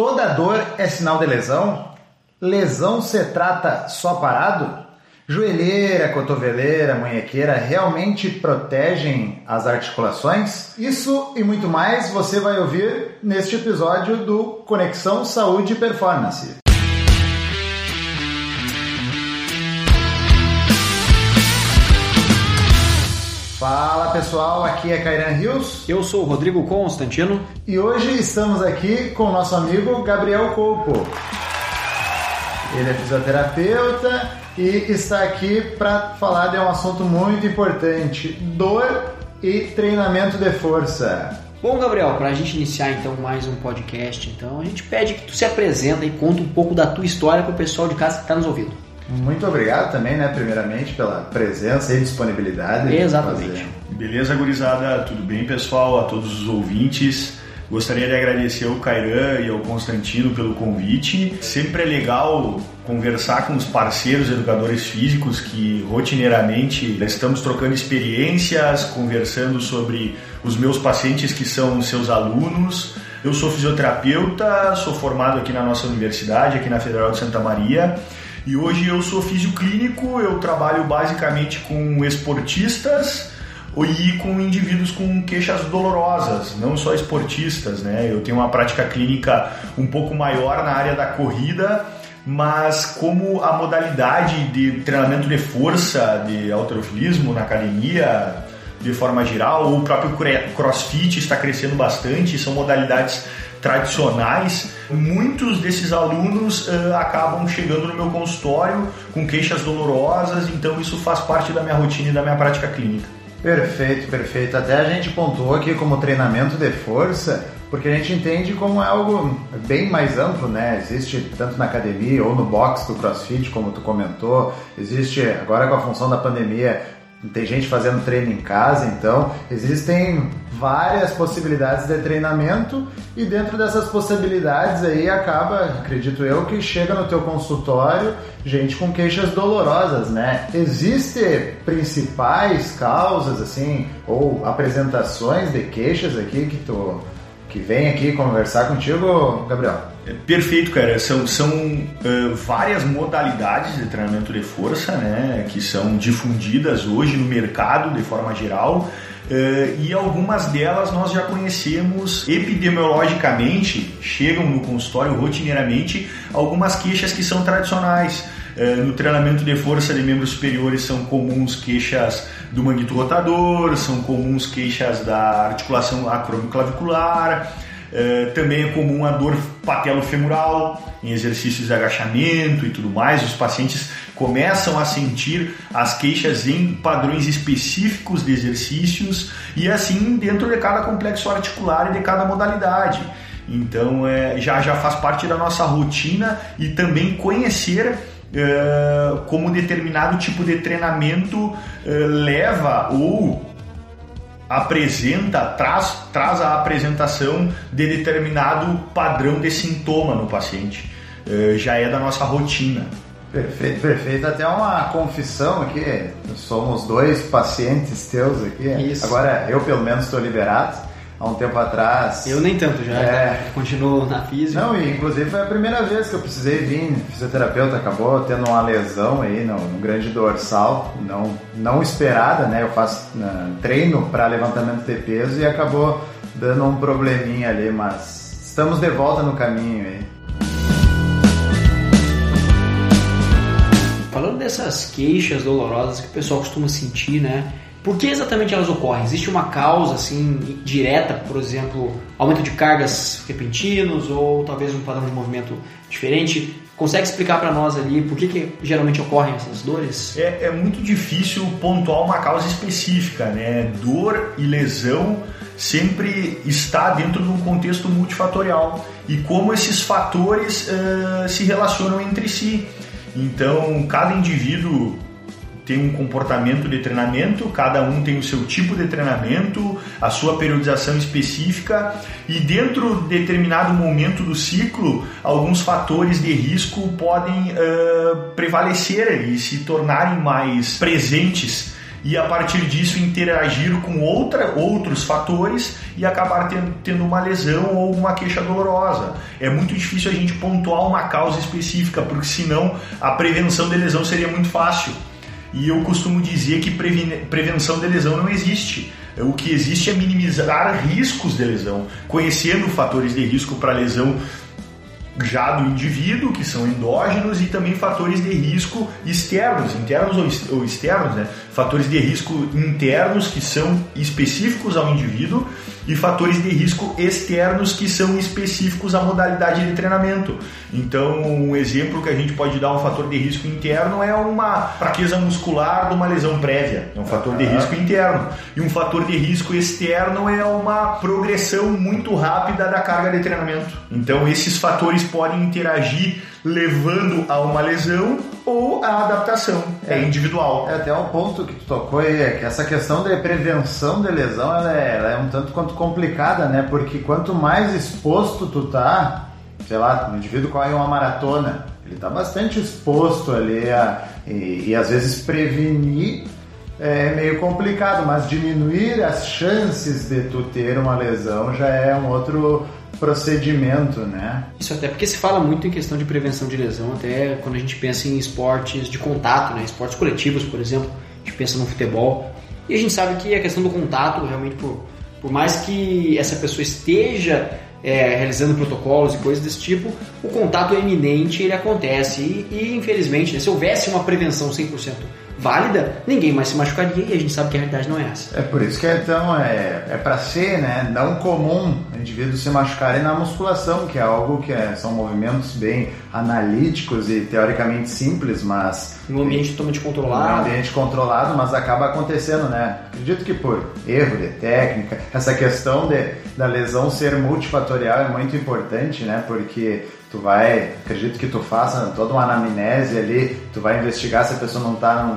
Toda dor é sinal de lesão? Lesão se trata só parado? Joelheira, cotoveleira, munhequeira realmente protegem as articulações? Isso e muito mais você vai ouvir neste episódio do Conexão Saúde e Performance. Fala pessoal, aqui é Kairan Rios. Eu sou o Rodrigo Constantino. E hoje estamos aqui com o nosso amigo Gabriel Colpo. Ele é fisioterapeuta e está aqui para falar de um assunto muito importante: dor e treinamento de força. Bom, Gabriel, para a gente iniciar então mais um podcast, então a gente pede que tu se apresenta e conta um pouco da tua história para o pessoal de casa que está nos ouvindo. Muito obrigado também, né, primeiramente, pela presença e disponibilidade. Exatamente. Beleza, gurizada? Tudo bem, pessoal? A todos os ouvintes. Gostaria de agradecer ao Cairan e ao Constantino pelo convite. Sempre é legal conversar com os parceiros educadores físicos que rotineiramente estamos trocando experiências, conversando sobre os meus pacientes que são seus alunos. Eu sou fisioterapeuta, sou formado aqui na nossa universidade, aqui na Federal de Santa Maria e hoje eu sou fisioclínico, eu trabalho basicamente com esportistas e com indivíduos com queixas dolorosas, não só esportistas, né? Eu tenho uma prática clínica um pouco maior na área da corrida, mas como a modalidade de treinamento de força, de alterofilismo na academia, de forma geral, o próprio crossfit está crescendo bastante, são modalidades tradicionais, muitos desses alunos uh, acabam chegando no meu consultório com queixas dolorosas, então isso faz parte da minha rotina e da minha prática clínica. Perfeito, perfeito. Até a gente pontuou aqui como treinamento de força, porque a gente entende como é algo bem mais amplo, né? Existe tanto na academia ou no box do CrossFit, como tu comentou, existe agora com a função da pandemia tem gente fazendo treino em casa, então existem várias possibilidades de treinamento e dentro dessas possibilidades aí acaba, acredito eu, que chega no teu consultório gente com queixas dolorosas, né? Existem principais causas assim ou apresentações de queixas aqui que tu que vem aqui conversar contigo, Gabriel? É perfeito, cara. São, são uh, várias modalidades de treinamento de força, né, que são difundidas hoje no mercado de forma geral. Uh, e algumas delas nós já conhecemos epidemiologicamente, chegam no consultório rotineiramente algumas queixas que são tradicionais. Uh, no treinamento de força de membros superiores são comuns queixas do manguito rotador, são comuns queixas da articulação acromioclavicular, Uh, também é comum a dor patelofemoral em exercícios de agachamento e tudo mais. Os pacientes começam a sentir as queixas em padrões específicos de exercícios e assim dentro de cada complexo articular e de cada modalidade. Então é, já, já faz parte da nossa rotina e também conhecer Uh, como determinado tipo de treinamento uh, leva ou apresenta, traz, traz a apresentação de determinado padrão de sintoma no paciente. Uh, já é da nossa rotina. Perfeito, perfeito. Até uma confissão aqui, somos dois pacientes teus aqui. Isso. Agora eu pelo menos estou liberado há um tempo atrás. Eu nem tanto já, é... continuo na física. Não, e inclusive foi a primeira vez que eu precisei vir, fisioterapeuta acabou tendo uma lesão aí no, no grande dorsal, não, não esperada, né? Eu faço uh, treino para levantamento de peso e acabou dando um probleminha ali, mas estamos de volta no caminho aí. Falando dessas queixas dolorosas que o pessoal costuma sentir, né? Por que exatamente elas ocorrem? Existe uma causa assim direta, por exemplo, aumento de cargas repentinos ou talvez um padrão de movimento diferente? Consegue explicar para nós ali por que, que geralmente ocorrem essas dores? É, é, muito difícil pontuar uma causa específica, né? Dor e lesão sempre está dentro de um contexto multifatorial e como esses fatores uh, se relacionam entre si. Então, cada indivíduo tem um comportamento de treinamento, cada um tem o seu tipo de treinamento, a sua periodização específica e dentro de determinado momento do ciclo, alguns fatores de risco podem uh, prevalecer e se tornarem mais presentes e a partir disso interagir com outra, outros fatores e acabar tendo, tendo uma lesão ou uma queixa dolorosa. É muito difícil a gente pontuar uma causa específica, porque senão a prevenção de lesão seria muito fácil. E eu costumo dizer que prevenção de lesão não existe. O que existe é minimizar riscos de lesão, conhecendo fatores de risco para lesão já do indivíduo, que são endógenos, e também fatores de risco externos, internos ou externos, né? Fatores de risco internos que são específicos ao indivíduo e fatores de risco externos que são específicos à modalidade de treinamento. Então, um exemplo que a gente pode dar um fator de risco interno é uma fraqueza muscular de uma lesão prévia, é um fator de risco interno. E um fator de risco externo é uma progressão muito rápida da carga de treinamento. Então, esses fatores podem interagir levando a uma lesão ou a adaptação. É, é individual. É até o ponto que tu tocou aí, é que essa questão de prevenção de lesão ela é, ela é um tanto quanto complicada, né? Porque quanto mais exposto tu tá, sei lá, o indivíduo corre uma maratona, ele tá bastante exposto ali a, e, e às vezes prevenir é meio complicado, mas diminuir as chances de tu ter uma lesão já é um outro procedimento, né? Isso até porque se fala muito em questão de prevenção de lesão, até quando a gente pensa em esportes de contato, né? Esportes coletivos, por exemplo, a gente pensa no futebol. E a gente sabe que a questão do contato, realmente, por, por mais que essa pessoa esteja é, realizando protocolos e coisas desse tipo, o contato é iminente, ele acontece. E, e infelizmente, né, se houvesse uma prevenção 100% válida, ninguém mais se machucaria e a gente sabe que a realidade não é essa. É por isso que então é, é para ser né, não comum indivíduos se machucarem na musculação, que é algo que é, são movimentos bem analíticos e teoricamente simples, mas. Em um ambiente totalmente controlado. Em um ambiente controlado, mas acaba acontecendo, né? Acredito que por erro de técnica, essa questão de, da lesão ser multifatorial é muito importante, né? Porque tu vai, acredito que tu faça toda uma anamnese ali, tu vai investigar se a pessoa não está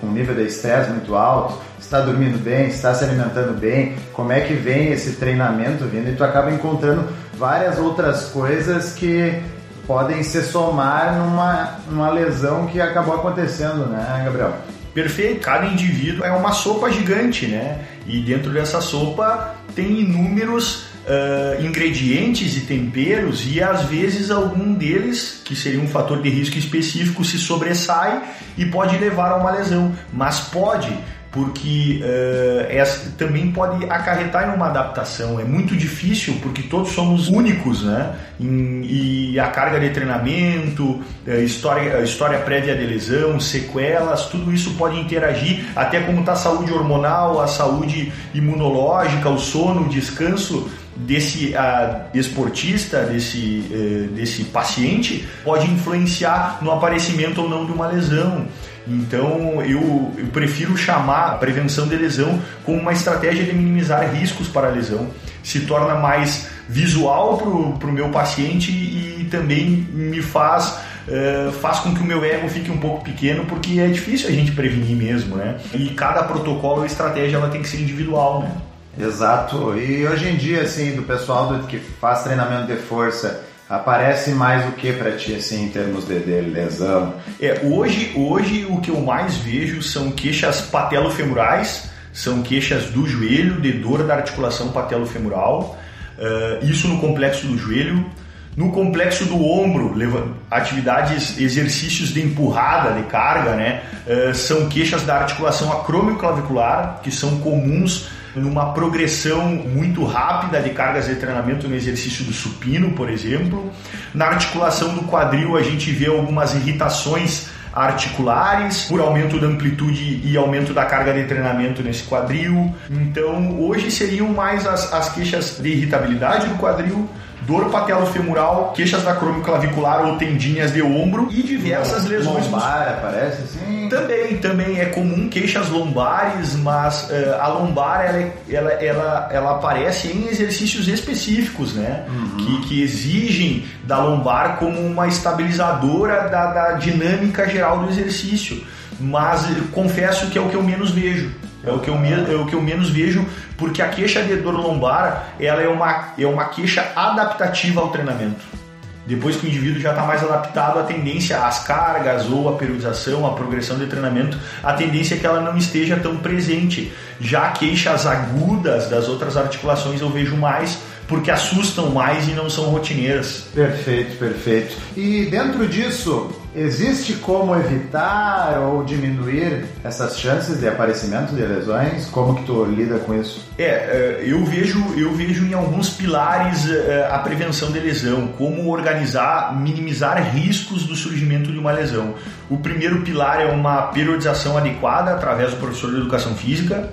com um nível de estresse muito alto, está dormindo bem, está se alimentando bem, como é que vem esse treinamento vindo e tu acaba encontrando várias outras coisas que podem se somar numa, numa lesão que acabou acontecendo, né, Gabriel? Perfeito, cada indivíduo é uma sopa gigante, né? E dentro dessa sopa tem inúmeros uh, ingredientes e temperos e às vezes algum deles, que seria um fator de risco específico, se sobressai e pode levar a uma lesão. Mas pode, porque uh, essa também pode acarretar em uma adaptação. É muito difícil porque todos somos únicos, né? E a carga de treinamento, a história, história prévia de lesão, sequelas, tudo isso pode interagir, até como está a saúde hormonal, a saúde imunológica, o sono, o descanso desse uh, esportista, desse, uh, desse paciente, pode influenciar no aparecimento ou não de uma lesão. Então eu, eu, prefiro chamar a prevenção de lesão como uma estratégia de minimizar riscos para a lesão. Se torna mais visual para o meu paciente e também me faz, uh, faz com que o meu ego fique um pouco pequeno, porque é difícil a gente prevenir mesmo, né? E cada protocolo e estratégia ela tem que ser individual, né? Exato. E hoje em dia, assim, do pessoal do, que faz treinamento de força, aparece mais o que para ti, assim, em termos de, de, lesão? É, hoje, hoje o que eu mais vejo são queixas patelofemorais, são queixas do joelho, de dor da articulação patelofemoral, uh, isso no complexo do joelho. No complexo do ombro, atividades, exercícios de empurrada, de carga, né? Uh, são queixas da articulação acromioclavicular, que são comuns numa progressão muito rápida de cargas de treinamento no exercício do supino, por exemplo. Na articulação do quadril, a gente vê algumas irritações articulares, por aumento da amplitude e aumento da carga de treinamento nesse quadril. Então, hoje seriam mais as, as queixas de irritabilidade do quadril, dor patelofemoral, queixas da clavicular ou tendinhas de ombro e diversas lesões. Lombar aparece assim? Também, também é comum queixas lombares, mas uh, a lombar ela, é, ela, ela, ela aparece em exercícios específicos, né? Uhum. Que, que exigem da lombar como uma estabilizadora da, da dinâmica geral do exercício. Mas confesso que é o que eu menos vejo. É o, que eu me, é o que eu menos vejo, porque a queixa de dor lombar ela é, uma, é uma queixa adaptativa ao treinamento. depois que o indivíduo já está mais adaptado à tendência às cargas ou à periodização, à progressão de treinamento, a tendência é que ela não esteja tão presente. Já queixas agudas das outras articulações eu vejo mais porque assustam mais e não são rotineiras. Perfeito, perfeito. E dentro disso, existe como evitar ou diminuir essas chances de aparecimento de lesões? Como que tu lida com isso? É, é eu vejo, eu vejo em alguns pilares é, a prevenção de lesão, como organizar, minimizar riscos do surgimento de uma lesão. O primeiro pilar é uma periodização adequada através do professor de educação física.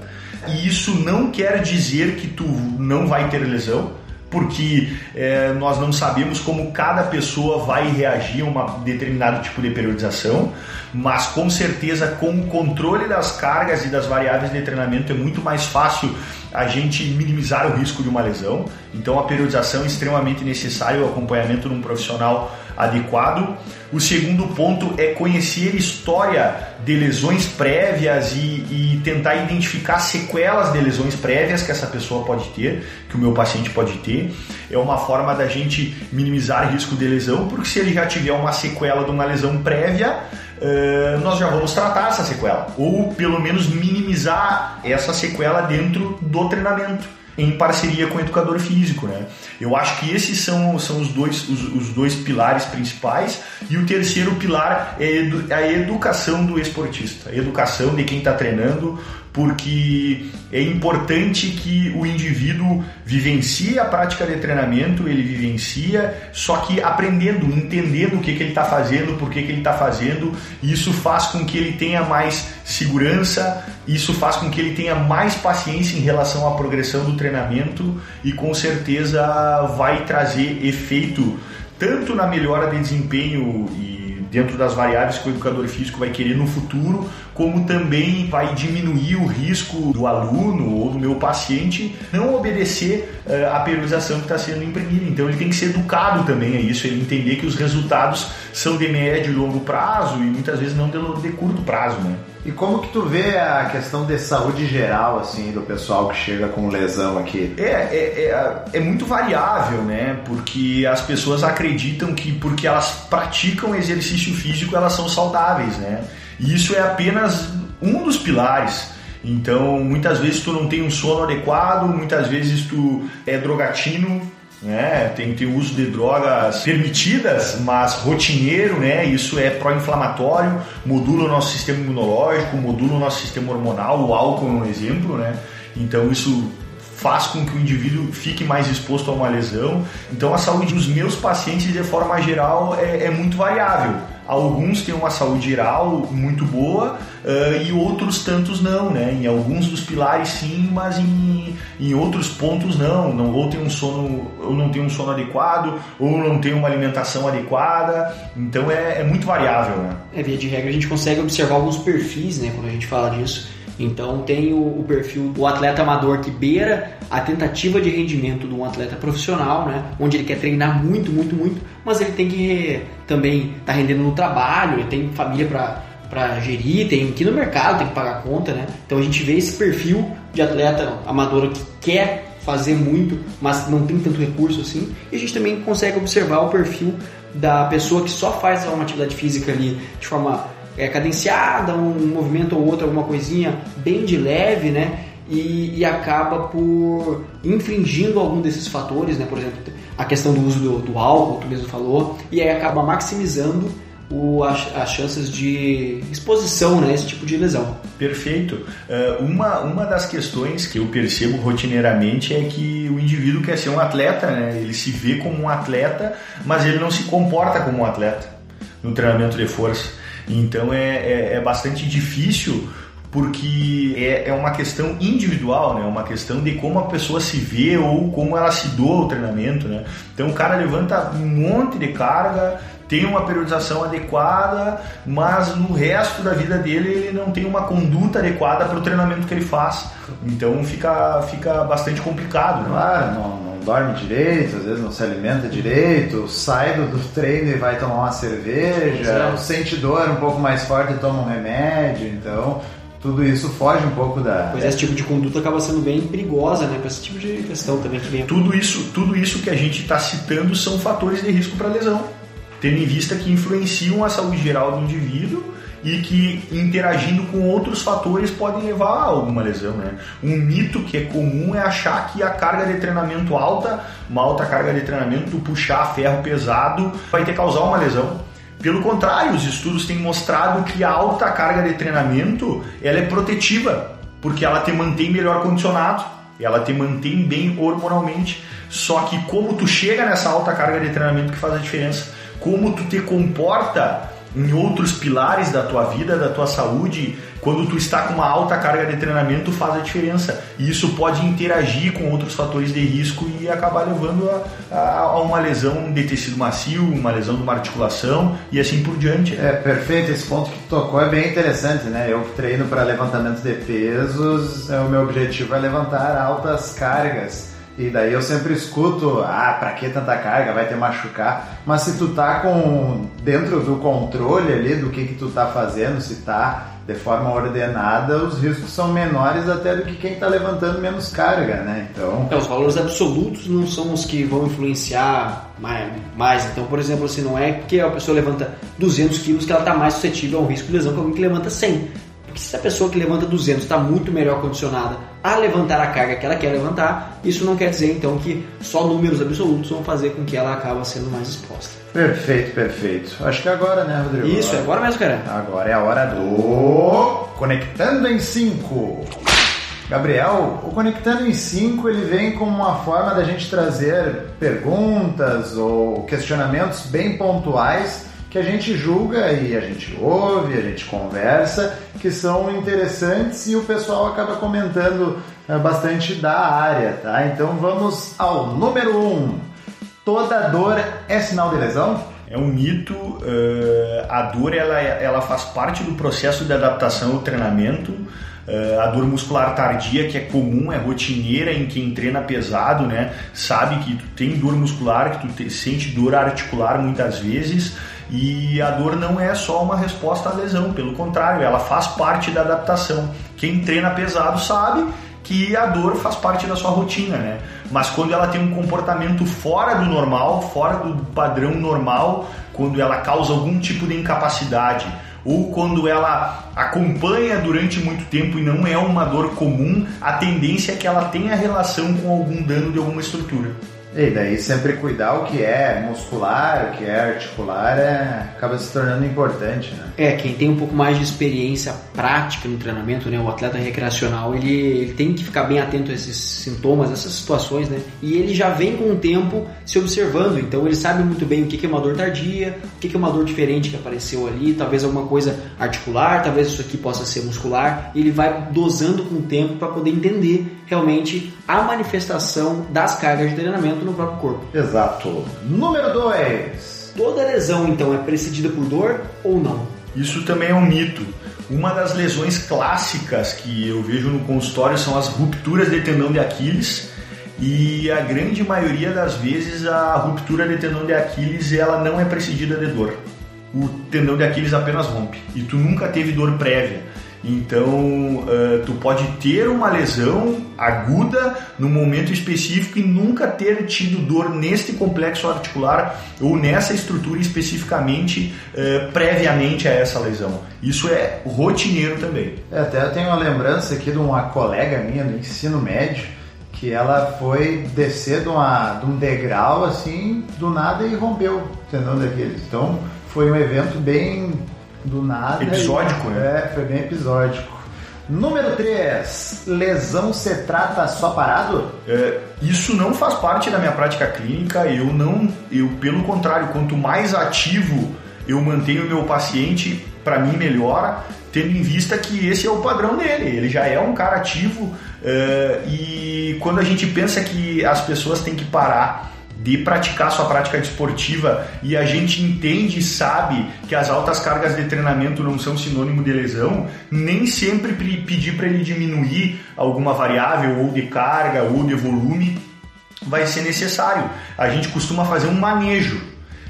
E isso não quer dizer que tu não vai ter lesão porque é, nós não sabemos como cada pessoa vai reagir a um determinado tipo de periodização, mas com certeza com o controle das cargas e das variáveis de treinamento é muito mais fácil a gente minimizar o risco de uma lesão. Então a periodização é extremamente necessária, o acompanhamento de um profissional adequado. O segundo ponto é conhecer história de lesões prévias e, e, tentar identificar sequelas de lesões prévias que essa pessoa pode ter, que o meu paciente pode ter. É uma forma da gente minimizar risco de lesão, porque se ele já tiver uma sequela de uma lesão prévia, uh, nós já vamos tratar essa sequela, ou pelo menos minimizar essa sequela dentro do treinamento em parceria com o educador físico, né? Eu acho que esses são, são os, dois, os, os dois pilares principais e o terceiro pilar é a educação do esportista, a educação de quem está treinando, porque é importante que o indivíduo vivencie a prática de treinamento, ele vivencia, só que aprendendo, entendendo o que, que ele está fazendo, por que, que ele está fazendo, isso faz com que ele tenha mais segurança, isso faz com que ele tenha mais paciência em relação à progressão do treinamento e com certeza vai trazer efeito tanto na melhora de desempenho e dentro das variáveis que o educador físico vai querer no futuro, como também vai diminuir o risco do aluno ou do meu paciente não obedecer uh, à periodização que está sendo imprimida. Então ele tem que ser educado também a isso, ele entender que os resultados são de médio e longo prazo e muitas vezes não de, de curto prazo, né? E como que tu vê a questão de saúde geral, assim, do pessoal que chega com lesão aqui? É, é, é, é, muito variável, né? Porque as pessoas acreditam que porque elas praticam exercício físico, elas são saudáveis, né? E isso é apenas um dos pilares. Então, muitas vezes tu não tem um sono adequado, muitas vezes tu é drogatino, né? Tem, tem uso de drogas permitidas, mas rotineiro, né? Isso é pró-inflamatório, modula o nosso sistema imunológico, modula o nosso sistema hormonal, o álcool é um exemplo, né? Então isso faz com que o indivíduo fique mais exposto a uma lesão. Então a saúde dos meus pacientes, de forma geral, é, é muito variável. Alguns têm uma saúde geral muito boa uh, e outros tantos não, né? Em alguns dos pilares sim, mas em, em outros pontos não. não. Ou tem um sono, ou não tem um sono adequado, ou não tem uma alimentação adequada. Então é, é muito variável, né? É, via de regra a gente consegue observar alguns perfis, né? Quando a gente fala disso então tem o, o, perfil do atleta amador que beira a tentativa de rendimento de um atleta profissional, né? Onde ele quer treinar muito, muito, muito, mas ele tem que também estar tá rendendo no trabalho, ele tem família para para gerir, tem que ir no mercado, tem que pagar conta, né? Então a gente vê esse perfil de atleta amador que quer fazer muito, mas não tem tanto recurso assim. E a gente também consegue observar o perfil da pessoa que só faz uma atividade física ali de forma é, cadenciada, um movimento ou outro, alguma coisinha bem de leve, né? E, e, acaba por infringindo algum desses fatores, né? Por exemplo, a questão do uso do, do álcool, tu mesmo falou, e aí acaba maximizando o, as, as, chances de exposição né, esse tipo de lesão. Perfeito. Uh, uma, uma das questões que eu percebo rotineiramente é que o indivíduo quer ser um atleta, né? ele se vê como um atleta, mas ele não se comporta como um atleta no treinamento de força. Então é, é, é bastante difícil porque é, é uma questão individual, né? Uma questão de como a pessoa se vê ou como ela se doa ao treinamento, né? Então o cara levanta um monte de carga, tem uma periodização adequada, mas no resto da vida dele ele não tem uma conduta adequada para o treinamento que ele faz. Então fica, fica bastante complicado. Né? Claro, não, dorme direito, às vezes não se alimenta direito, sai do, do treino e vai tomar uma cerveja, é. sente dor um pouco mais forte e toma um remédio, então tudo isso foge um pouco da. Pois é, esse tipo de conduta acaba sendo bem perigosa, né? Para esse tipo de questão também que vem. Tudo isso, tudo isso que a gente está citando são fatores de risco para lesão, tendo em vista que influenciam a saúde geral do indivíduo e que interagindo com outros fatores podem levar a alguma lesão. Né? Um mito que é comum é achar que a carga de treinamento alta, uma alta carga de treinamento, puxar ferro pesado, vai ter causar uma lesão. Pelo contrário, os estudos têm mostrado que a alta carga de treinamento ela é protetiva, porque ela te mantém melhor condicionado, ela te mantém bem hormonalmente. Só que como tu chega nessa alta carga de treinamento que faz a diferença, como tu te comporta em outros pilares da tua vida, da tua saúde, quando tu está com uma alta carga de treinamento faz a diferença. E isso pode interagir com outros fatores de risco e acabar levando a, a, a uma lesão de tecido macio, uma lesão de uma articulação e assim por diante. É perfeito, esse ponto que tu tocou é bem interessante, né? Eu treino para levantamento de pesos, é, o meu objetivo é levantar altas cargas e daí eu sempre escuto, ah, pra que tanta carga, vai te machucar. Mas se tu tá com dentro do controle ali do que que tu tá fazendo, se tá de forma ordenada, os riscos são menores até do que quem está levantando menos carga, né? Então, é, os valores absolutos não são os que vão influenciar mais, mais. Então, por exemplo, assim, não é que a pessoa levanta 200 quilos que ela está mais suscetível a um risco de lesão que alguém que levanta 100. Porque se a pessoa que levanta 200 está muito melhor condicionada a levantar a carga que ela quer levantar, isso não quer dizer então que só números absolutos vão fazer com que ela acabe sendo mais exposta. Perfeito, perfeito. Acho que agora, né, Rodrigo? Isso, é agora mesmo, cara. Agora é a hora do Conectando em 5. Gabriel, o Conectando em 5 ele vem como uma forma da gente trazer perguntas ou questionamentos bem pontuais que a gente julga e a gente ouve, a gente conversa, que são interessantes e o pessoal acaba comentando é, bastante da área, tá? Então vamos ao número 1. Um. Toda dor é sinal de lesão? É um mito. Uh, a dor ela, ela faz parte do processo de adaptação ao treinamento. Uh, a dor muscular tardia, que é comum, é rotineira em quem treina pesado, né? Sabe que tu tem dor muscular, que tu te, sente dor articular muitas vezes e a dor não é só uma resposta à lesão, pelo contrário, ela faz parte da adaptação. Quem treina pesado sabe que a dor faz parte da sua rotina, né? Mas quando ela tem um comportamento fora do normal, fora do padrão normal, quando ela causa algum tipo de incapacidade, ou quando ela acompanha durante muito tempo e não é uma dor comum, a tendência é que ela tenha relação com algum dano de alguma estrutura. E daí sempre cuidar o que é muscular, o que é articular, é, acaba se tornando importante, né? É, quem tem um pouco mais de experiência prática no treinamento, né, o atleta recreacional, ele, ele tem que ficar bem atento a esses sintomas, essas situações, né? E ele já vem com o tempo se observando, então ele sabe muito bem o que é uma dor tardia, o que é uma dor diferente que apareceu ali, talvez alguma coisa articular, talvez isso aqui possa ser muscular, ele vai dosando com o tempo para poder entender realmente a manifestação das cargas de treinamento no próprio corpo. Exato. Número 2. Toda lesão então é precedida por dor ou não? Isso também é um mito. Uma das lesões clássicas que eu vejo no consultório são as rupturas de tendão de Aquiles. E a grande maioria das vezes a ruptura de tendão de Aquiles ela não é precedida de dor. O tendão de Aquiles apenas rompe e tu nunca teve dor prévia. Então, uh, tu pode ter uma lesão aguda no momento específico e nunca ter tido dor neste complexo articular ou nessa estrutura especificamente uh, previamente a essa lesão. Isso é rotineiro também. É, até eu tenho uma lembrança aqui de uma colega minha do ensino médio que ela foi descer de, uma, de um degrau assim do nada e rompeu o tendão daqueles. Então, foi um evento bem do nada. Episódico, e, né? É, foi bem episódico. Número 3, lesão se trata só parado? É, isso não faz parte da minha prática clínica, eu não, eu pelo contrário, quanto mais ativo eu mantenho o meu paciente, para mim melhora, tendo em vista que esse é o padrão dele, ele já é um cara ativo é, e quando a gente pensa que as pessoas têm que parar de praticar sua prática desportiva e a gente entende e sabe que as altas cargas de treinamento não são sinônimo de lesão, nem sempre pedir para ele diminuir alguma variável ou de carga ou de volume vai ser necessário. A gente costuma fazer um manejo.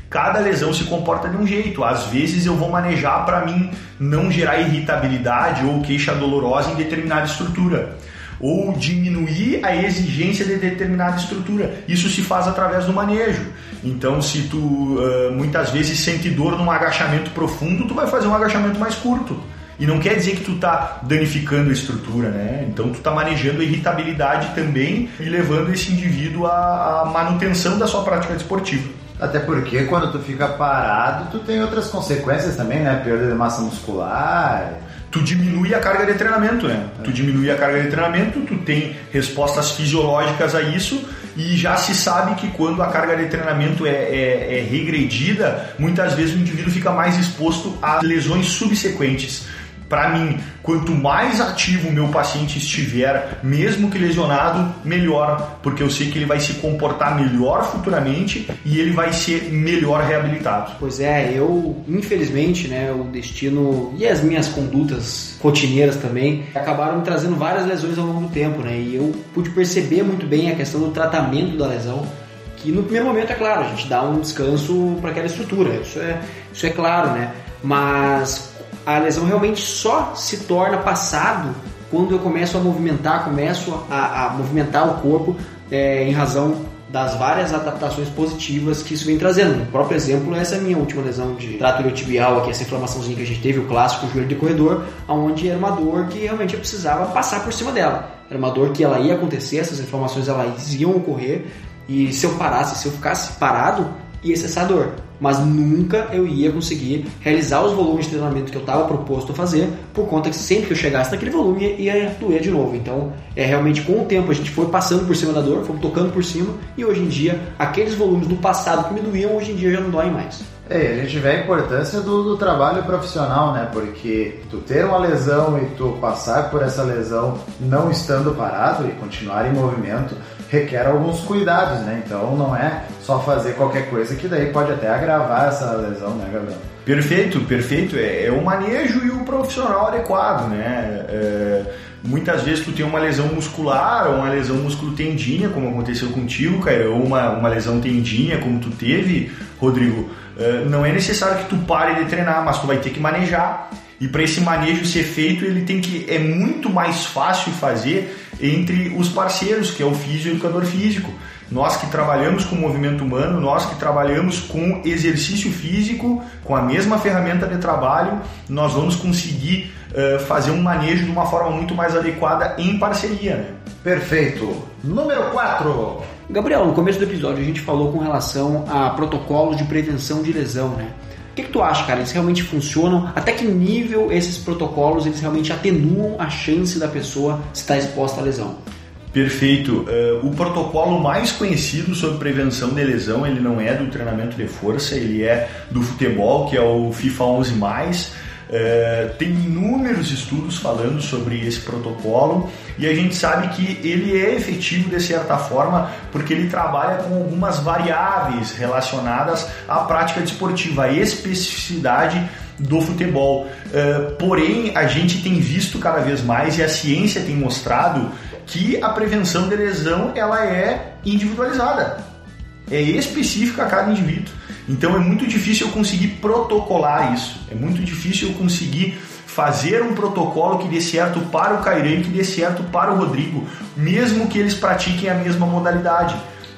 cada lesão se comporta de um jeito. Às vezes eu vou manejar para mim não gerar irritabilidade ou queixa dolorosa em determinada estrutura ou diminuir a exigência de determinada estrutura. Isso se faz através do manejo. Então, se tu uh, muitas vezes sente dor num agachamento profundo, tu vai fazer um agachamento mais curto. E não quer dizer que tu está danificando a estrutura, né? Então tu está manejando a irritabilidade também e levando esse indivíduo à, à manutenção da sua prática esportiva. Até porque quando tu fica parado, tu tem outras consequências também, né? Perda de massa muscular, tu diminui a carga de treinamento, né? Tu diminui a carga de treinamento, tu tem respostas fisiológicas a isso e já se sabe que quando a carga de treinamento é, é, é regredida, muitas vezes o indivíduo fica mais exposto a lesões subsequentes para mim, quanto mais ativo o meu paciente estiver, mesmo que lesionado, melhor, porque eu sei que ele vai se comportar melhor futuramente e ele vai ser melhor reabilitado. Pois é, eu, infelizmente, né, o destino e as minhas condutas rotineiras também acabaram me trazendo várias lesões ao longo do tempo, né? E eu pude perceber muito bem a questão do tratamento da lesão que no primeiro momento é claro, a gente dá um descanso para aquela estrutura, isso é, isso é claro, né? Mas a lesão realmente só se torna passado quando eu começo a movimentar, começo a, a movimentar o corpo é, em razão das várias adaptações positivas que isso vem trazendo. O próprio exemplo é essa minha última lesão de trato iliotibial, aqui essa inflamaçãozinha que a gente teve, o clássico joelho de corredor, onde era uma dor que realmente eu precisava passar por cima dela. Era uma dor que ela ia acontecer, essas inflamações elas iam ocorrer, e se eu parasse, se eu ficasse parado, ia cessar a dor mas nunca eu ia conseguir realizar os volumes de treinamento que eu estava proposto a fazer, por conta que sempre que eu chegasse naquele volume ia doer de novo. Então, é realmente com o tempo a gente foi passando por cima da dor, fomos tocando por cima, e hoje em dia, aqueles volumes do passado que me doíam, hoje em dia já não doem mais. É, a gente vê a importância do, do, trabalho profissional, né? Porque tu ter uma lesão e tu passar por essa lesão não estando parado e continuar em movimento, requer alguns cuidados, né? Então não é só fazer qualquer coisa que daí pode até agravar essa lesão, né, Gabriel? Perfeito, perfeito. É, é o manejo e o profissional adequado, né? É, muitas vezes tu tem uma lesão muscular ou uma lesão musculotendínea, como aconteceu contigo, cara, ou uma, uma lesão tendínea, como tu teve, Rodrigo. É, não é necessário que tu pare de treinar, mas tu vai ter que manejar. E para esse manejo ser feito, ele tem que é muito mais fácil fazer entre os parceiros, que é o físico e o educador físico. Nós que trabalhamos com movimento humano, nós que trabalhamos com exercício físico, com a mesma ferramenta de trabalho, nós vamos conseguir uh, fazer um manejo de uma forma muito mais adequada em parceria. Né? Perfeito. Número 4. Gabriel, no começo do episódio a gente falou com relação a protocolos de prevenção de lesão, né? O que, que tu acha, cara? Eles realmente funcionam? Até que nível esses protocolos eles realmente atenuam a chance da pessoa estar exposta à lesão? Perfeito. Uh, o protocolo mais conhecido sobre prevenção de lesão, ele não é do treinamento de força, ele é do futebol, que é o FIFA 11+. Uh, tem inúmeros estudos falando sobre esse protocolo e a gente sabe que ele é efetivo de certa forma porque ele trabalha com algumas variáveis relacionadas à prática desportiva, à especificidade do futebol. Uh, porém, a gente tem visto cada vez mais e a ciência tem mostrado que a prevenção de lesão ela é individualizada, é específica a cada indivíduo. Então é muito difícil eu conseguir protocolar isso, é muito difícil eu conseguir fazer um protocolo que dê certo para o Cairan, que dê certo para o Rodrigo, mesmo que eles pratiquem a mesma modalidade,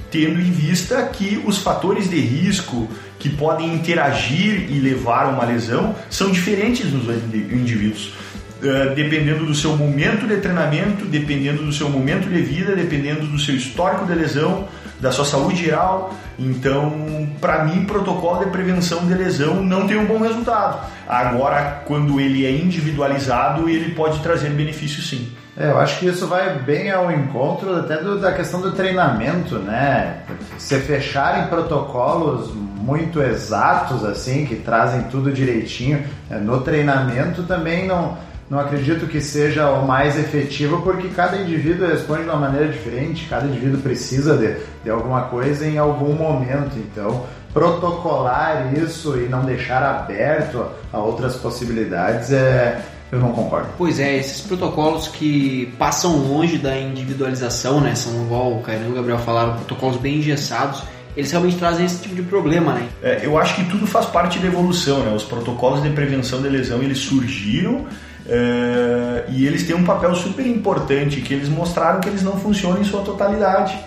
tendo em vista que os fatores de risco que podem interagir e levar a uma lesão são diferentes nos indivíduos. Uh, dependendo do seu momento de treinamento, dependendo do seu momento de vida, dependendo do seu histórico de lesão, da sua saúde geral. Então, para mim, protocolo de prevenção de lesão não tem um bom resultado. Agora, quando ele é individualizado, ele pode trazer benefício sim. É, eu acho que isso vai bem ao encontro até do, da questão do treinamento, né? Se fechar em protocolos muito exatos, assim, que trazem tudo direitinho, é, no treinamento também não não acredito que seja o mais efetivo, porque cada indivíduo responde de uma maneira diferente, cada indivíduo precisa de, de alguma coisa em algum momento. Então, protocolar isso e não deixar aberto a outras possibilidades é. Eu não concordo. Pois é, esses protocolos que passam longe da individualização, né? São igual o Cairão e o Gabriel falaram, protocolos bem engessados eles realmente trazem esse tipo de problema, né? É, eu acho que tudo faz parte da evolução, né? Os protocolos de prevenção de lesão eles surgiram é, e eles têm um papel super importante que eles mostraram que eles não funcionam em sua totalidade.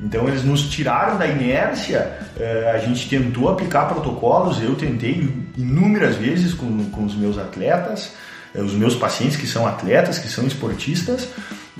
Então eles nos tiraram da inércia, é, a gente tentou aplicar protocolos, eu tentei inúmeras vezes com, com os meus atletas, é, os meus pacientes que são atletas, que são esportistas,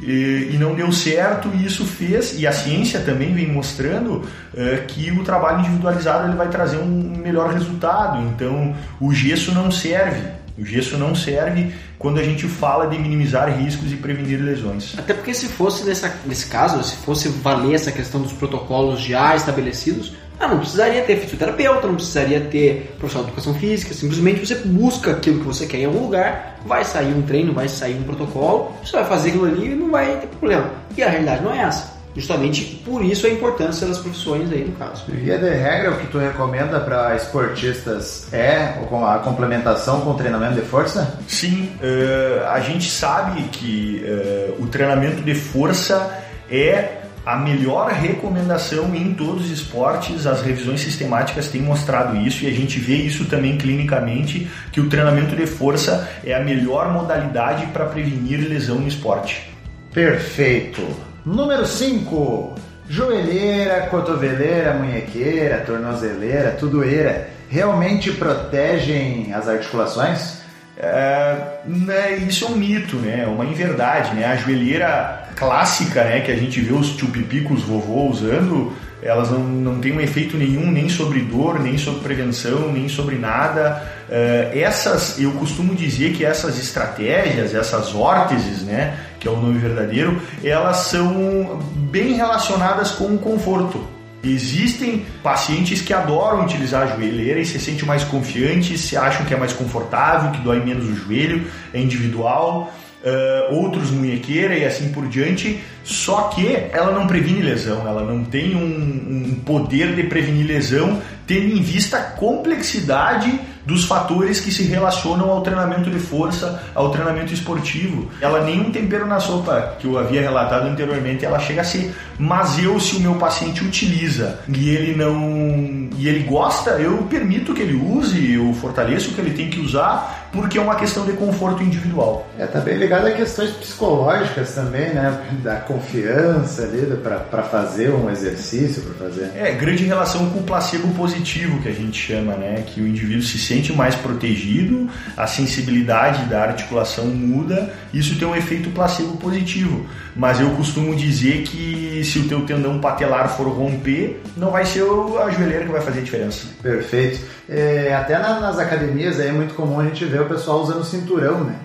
e, e, não deu certo e isso fez, e a ciência também vem mostrando é, que o trabalho individualizado ele vai trazer um melhor resultado, então o gesso não serve, o gesso não serve quando a gente fala de minimizar riscos e prevenir lesões. Até porque se fosse nessa, nesse caso, se fosse valer essa questão dos protocolos já estabelecidos, ah, não precisaria ter fisioterapeuta, não precisaria ter profissional de educação física, simplesmente você busca aquilo que você quer em algum lugar, vai sair um treino, vai sair um protocolo, você vai fazer aquilo ali e não vai ter problema. E a realidade não é essa. Justamente por isso a importância das profissões aí no caso. Via de regra, o que tu recomenda para esportistas é a complementação com o treinamento de força? Sim, uh, a gente sabe que uh, o treinamento de força é a melhor recomendação em todos os esportes, as revisões sistemáticas têm mostrado isso e a gente vê isso também clinicamente, que o treinamento de força é a melhor modalidade para prevenir lesão no esporte. Perfeito. Número 5. Joelheira, cotoveleira, munhequeira, tornozeleira, tudoeira realmente protegem as articulações? É, né, isso é um mito, né? Uma inverdade, né? A joelheira clássica, né, que a gente vê os tio-pipicos vovô usando, elas não, não têm um efeito nenhum nem sobre dor, nem sobre prevenção, nem sobre nada. Uh, essas, eu costumo dizer que essas estratégias, essas órteses, né, que é o nome verdadeiro, elas são bem relacionadas com o conforto. Existem pacientes que adoram utilizar a joelheira e se sentem mais confiantes, se acham que é mais confortável, que dói menos o joelho, é individual uh, outros munhequeira e assim por diante, só que ela não previne lesão, ela não tem um, um poder de prevenir lesão, tendo em vista a complexidade dos fatores que se relacionam ao treinamento de força, ao treinamento esportivo. Ela nem um tempero na sopa que eu havia relatado anteriormente, ela chega a ser. Mas eu, se o meu paciente utiliza e ele não e ele gosta, eu permito que ele use, eu fortaleço que ele tem que usar, porque é uma questão de conforto individual. É, tá bem ligado a questões psicológicas também, né? Da confiança ali para fazer um exercício, para fazer. É, grande relação com o placebo positivo que a gente chama, né? Que o indivíduo se sente mais protegido, a sensibilidade da articulação muda, isso tem um efeito placebo positivo. Mas eu costumo dizer que se o teu tendão patelar for romper, não vai ser a joelheira que vai fazer a diferença. Perfeito. É, até nas academias é muito comum a gente ver o pessoal usando cinturão, né?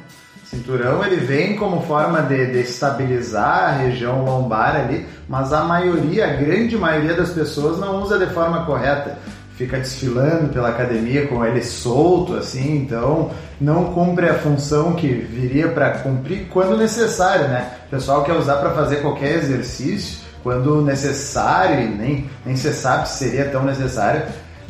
Cinturão ele vem como forma de, de, estabilizar a região lombar ali, mas a maioria, a grande maioria das pessoas não usa de forma correta fica desfilando pela academia com ele solto assim, então não cumpre a função que viria para cumprir quando necessário, né? O pessoal quer usar para fazer qualquer exercício quando necessário nem, nem se sabe se seria tão necessário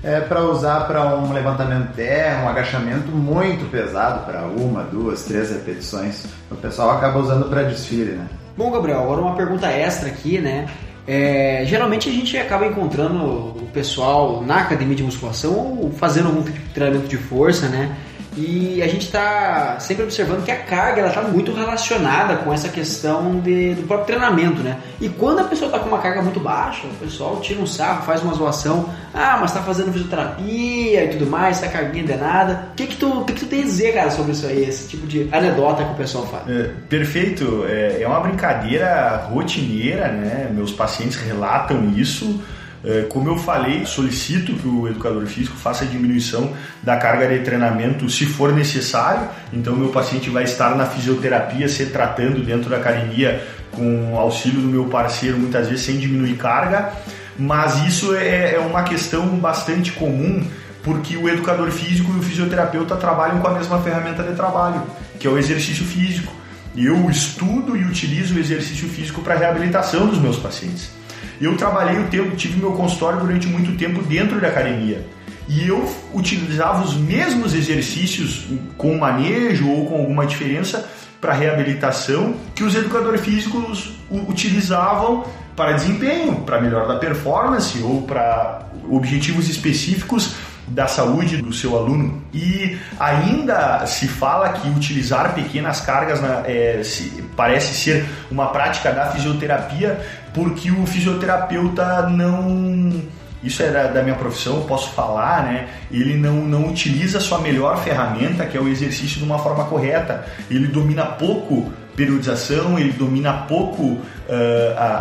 é para usar para um levantamento de terra, um agachamento muito pesado para uma, duas, três repetições. O pessoal acaba usando para desfile, né? Bom, Gabriel, agora uma pergunta extra aqui, né? É, geralmente a gente acaba encontrando o pessoal na academia de musculação ou fazendo algum tipo de treinamento de força, né? E a gente está sempre observando que a carga ela está muito relacionada com essa questão de, do próprio treinamento, né? E quando a pessoa está com uma carga muito baixa, o pessoal tira um sarro, faz uma zoação, ah, mas está fazendo fisioterapia e tudo mais, essa carguinha de nada. O que que tu, que que tu tem a dizer, cara, sobre isso aí, esse tipo de anedota que o pessoal faz? É, perfeito, é, é uma brincadeira rotineira, né? Meus pacientes relatam isso. É, como eu falei, solicito que o educador físico faça a diminuição da carga de treinamento se for necessário. Então, meu paciente vai estar na fisioterapia se tratando dentro da academia com auxílio do meu parceiro, muitas vezes sem diminuir carga. Mas isso é, é uma questão bastante comum porque o educador físico e o fisioterapeuta trabalham com a mesma ferramenta de trabalho, que é o exercício físico. Eu estudo e utilizo o exercício físico para a reabilitação dos meus pacientes. Eu trabalhei o tempo, tive meu consultório durante muito tempo dentro da academia. e eu utilizava os mesmos exercícios com manejo ou com alguma diferença para reabilitação que os educadores físicos utilizavam para desempenho, para melhor da performance ou para objetivos específicos da saúde do seu aluno. E ainda se fala que utilizar pequenas cargas na, é, se, parece ser uma prática da fisioterapia, porque o fisioterapeuta não. Isso é da, da minha profissão, eu posso falar, né? Ele não, não utiliza a sua melhor ferramenta, que é o exercício, de uma forma correta. Ele domina pouco periodização, ele domina pouco uh,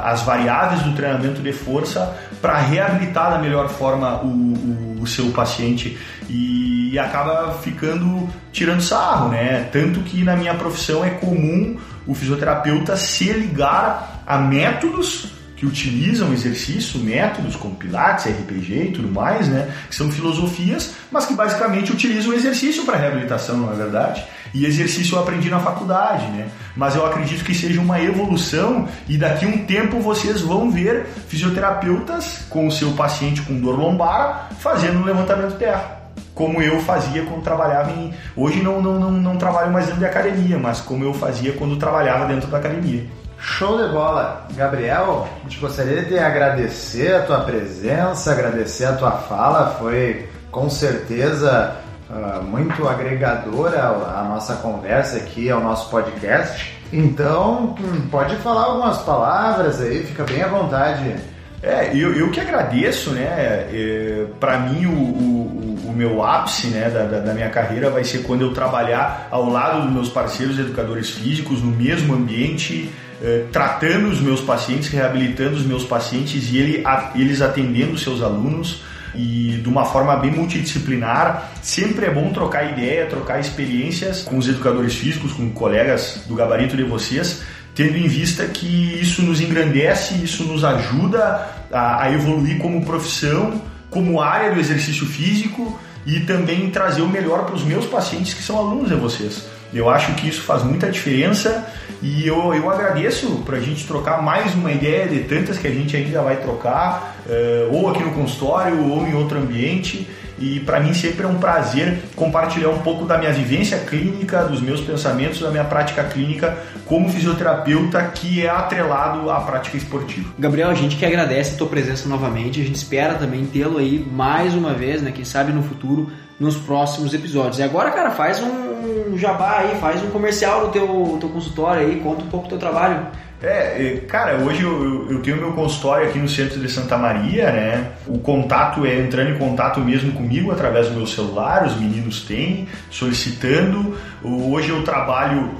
as variáveis do treinamento de força para reabilitar da melhor forma o, o, o, seu paciente e acaba ficando tirando sarro, né? Tanto que na minha profissão é comum o fisioterapeuta se ligar a métodos que utilizam exercício, métodos como Pilates, RPG e tudo mais, né? Que são filosofias, mas que basicamente utilizam exercício para reabilitação, não é verdade? E exercício eu aprendi na faculdade, né? Mas eu acredito que seja uma evolução e daqui a um tempo vocês vão ver fisioterapeutas com o seu paciente com dor lombar fazendo levantamento terra como eu fazia quando trabalhava em. Hoje não, não, não, não trabalho mais dentro de academia, mas como eu fazia quando trabalhava dentro da academia. Show de bola! Gabriel, a gente gostaria de agradecer a tua presença, agradecer a tua fala, foi com certeza uh, muito agregadora a nossa conversa aqui, ao nosso podcast. Então, hum, pode falar algumas palavras aí, fica bem à vontade. É, eu, eu que agradeço, né? É, para mim, o, o, o, meu ápice né, da, da, minha carreira vai ser quando eu trabalhar ao lado dos meus parceiros educadores físicos, no mesmo ambiente, eh, tratando os meus pacientes, reabilitando os meus pacientes e ele, a, eles atendendo seus alunos e de uma forma bem multidisciplinar. Sempre é bom trocar ideia, trocar experiências com os educadores físicos, com colegas do gabarito de vocês, tendo em vista que isso nos engrandece, isso nos ajuda a, a evoluir como profissão, como área do exercício físico e também trazer o melhor para os meus pacientes que são alunos de vocês. Eu acho que isso faz muita diferença e eu, eu agradeço para a gente trocar mais uma ideia de tantas que a gente ainda vai trocar, uh, ou aqui no consultório ou em outro ambiente. E para mim sempre é um prazer compartilhar um pouco da minha vivência clínica, dos meus pensamentos, da minha prática clínica como fisioterapeuta que é atrelado à prática esportiva. Gabriel, a gente que agradece a tua presença novamente, a gente espera também tê-lo aí mais uma vez, né, quem sabe no futuro, nos próximos episódios. E agora, cara, faz um jabá aí, faz um comercial no teu, teu consultório aí, conta um pouco do teu trabalho. É, cara, hoje eu, eu, tenho meu consultório aqui no centro de Santa Maria, né? O contato é entrando em contato mesmo comigo através do meu celular, os meninos têm, solicitando. Hoje eu trabalho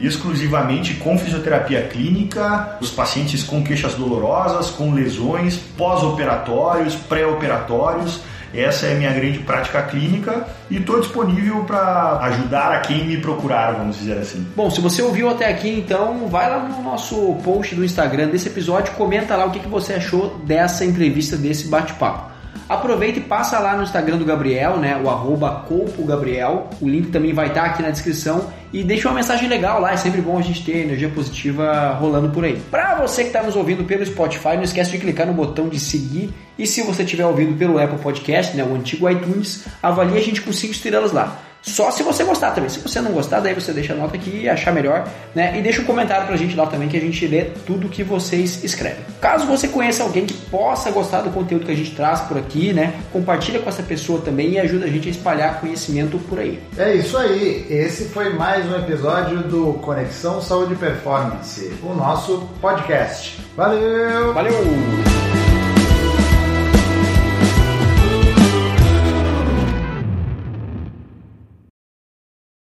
exclusivamente com fisioterapia clínica, os pacientes com queixas dolorosas, com lesões, pós-operatórios, pré-operatórios. Essa é a minha grande prática clínica e estou disponível para ajudar a quem me procurar, vamos dizer assim. Bom, se você ouviu até aqui, então vai lá no nosso post do Instagram desse episódio, comenta lá o que, que você achou dessa entrevista, desse bate-papo. Aproveita e passa lá no Instagram do Gabriel, né? O arroba Gabriel. O link também vai estar aqui na descrição. E deixa uma mensagem legal lá, é sempre bom a gente ter energia positiva rolando por aí. Para você que está nos ouvindo pelo Spotify, não esquece de clicar no botão de seguir. E se você estiver ouvindo pelo Apple Podcast, né, o antigo iTunes, avalie a gente com 5 estrelas lá. Só se você gostar também. Se você não gostar, daí você deixa a nota aqui e achar melhor, né? E deixa um comentário pra gente lá também que a gente lê tudo que vocês escrevem. Caso você conheça alguém que possa gostar do conteúdo que a gente traz por aqui, né? Compartilha com essa pessoa também e ajuda a gente a espalhar conhecimento por aí. É isso aí. Esse foi mais um episódio do Conexão Saúde e Performance, o nosso podcast. Valeu! Valeu!